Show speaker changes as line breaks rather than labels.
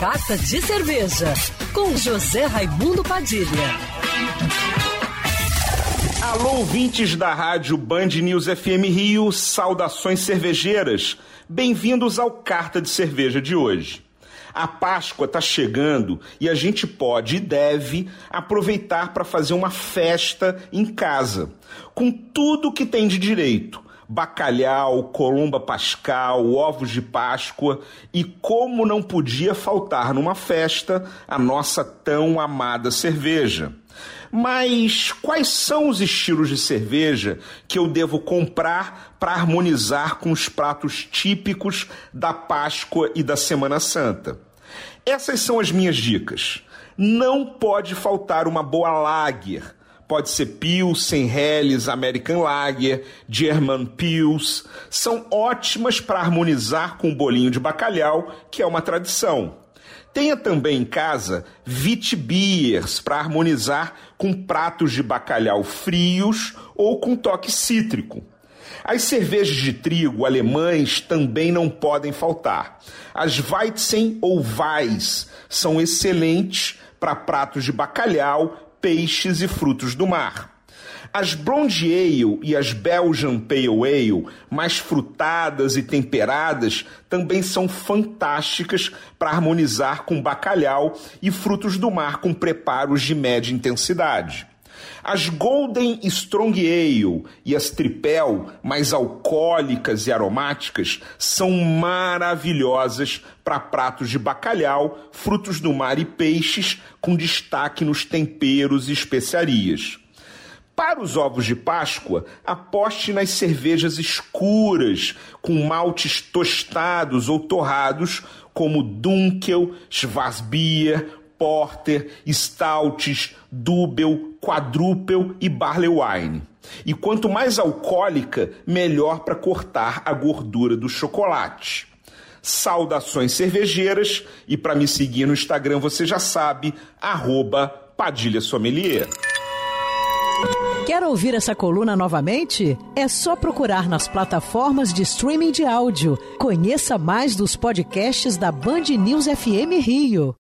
Carta de Cerveja, com José Raimundo Padilha.
Alô, ouvintes da rádio Band News FM Rio, saudações cervejeiras. Bem-vindos ao Carta de Cerveja de hoje. A Páscoa está chegando e a gente pode e deve aproveitar para fazer uma festa em casa, com tudo que tem de direito bacalhau, colomba pascal, ovos de Páscoa e como não podia faltar numa festa a nossa tão amada cerveja. Mas quais são os estilos de cerveja que eu devo comprar para harmonizar com os pratos típicos da Páscoa e da Semana Santa? Essas são as minhas dicas. Não pode faltar uma boa lager pode ser Pilsen, Helles, American Lager, German Pils. São ótimas para harmonizar com o bolinho de bacalhau, que é uma tradição. Tenha também em casa Vitbiers para harmonizar com pratos de bacalhau frios ou com toque cítrico. As cervejas de trigo alemães também não podem faltar. As Weizen ou Weiss são excelentes para pratos de bacalhau, peixes e frutos do mar. As Blonde Ale e as Belgian Pale Ale, mais frutadas e temperadas, também são fantásticas para harmonizar com bacalhau e frutos do mar com preparos de média intensidade. As Golden Strong Ale e as Tripel, mais alcoólicas e aromáticas, são maravilhosas para pratos de bacalhau, frutos do mar e peixes, com destaque nos temperos e especiarias. Para os ovos de Páscoa, aposte nas cervejas escuras, com maltes tostados ou torrados, como Dunkel, Schwarzbier, Porter, Stouts, Double, Quadruple e Barley Wine. E quanto mais alcoólica, melhor para cortar a gordura do chocolate. Saudações cervejeiras e para me seguir no Instagram você já sabe, arroba Padilha Sommelier.
Quer ouvir essa coluna novamente? É só procurar nas plataformas de streaming de áudio. Conheça mais dos podcasts da Band News FM Rio.